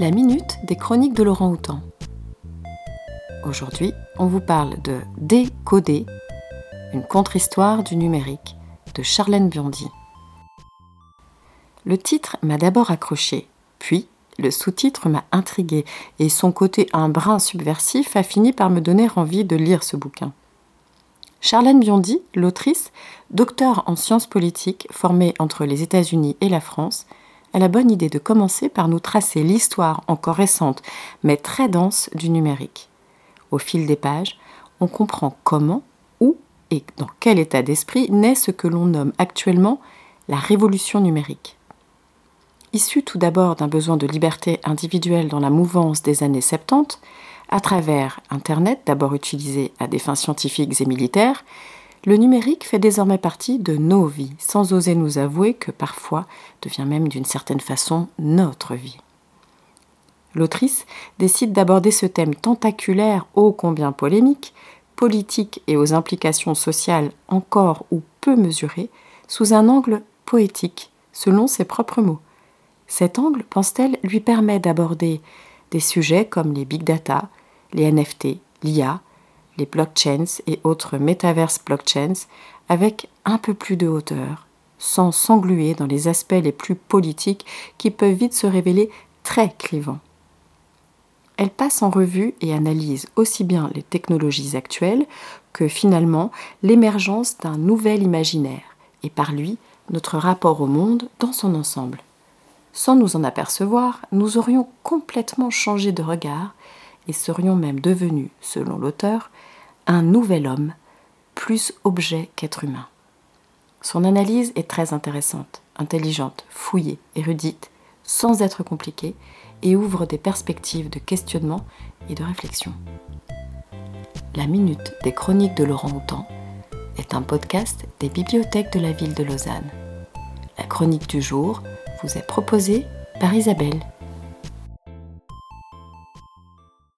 la minute des chroniques de Laurent Houtan. Aujourd'hui, on vous parle de Décoder, une contre-histoire du numérique de Charlène Biondi. Le titre m'a d'abord accroché, puis le sous-titre m'a intrigué et son côté un brin subversif a fini par me donner envie de lire ce bouquin. Charlène Biondi, l'autrice, docteur en sciences politiques, formée entre les États-Unis et la France, a la bonne idée de commencer par nous tracer l'histoire encore récente, mais très dense du numérique. Au fil des pages, on comprend comment, où et dans quel état d'esprit naît ce que l'on nomme actuellement la révolution numérique. Issue tout d'abord d'un besoin de liberté individuelle dans la mouvance des années 70, à travers Internet, d'abord utilisé à des fins scientifiques et militaires, le numérique fait désormais partie de nos vies, sans oser nous avouer que parfois devient même d'une certaine façon notre vie. L'autrice décide d'aborder ce thème tentaculaire ô combien polémique, politique et aux implications sociales encore ou peu mesurées, sous un angle poétique, selon ses propres mots. Cet angle, pense-t-elle, lui permet d'aborder des sujets comme les big data, les NFT, l'IA, blockchains et autres metaverse blockchains avec un peu plus de hauteur, sans s'engluer dans les aspects les plus politiques qui peuvent vite se révéler très clivants. Elle passe en revue et analyse aussi bien les technologies actuelles que finalement l'émergence d'un nouvel imaginaire et par lui notre rapport au monde dans son ensemble. Sans nous en apercevoir, nous aurions complètement changé de regard et serions même devenus, selon l'auteur, un nouvel homme, plus objet qu'être humain. Son analyse est très intéressante, intelligente, fouillée, érudite, sans être compliquée, et ouvre des perspectives de questionnement et de réflexion. La Minute des Chroniques de Laurent Houtan est un podcast des bibliothèques de la ville de Lausanne. La chronique du jour vous est proposée par Isabelle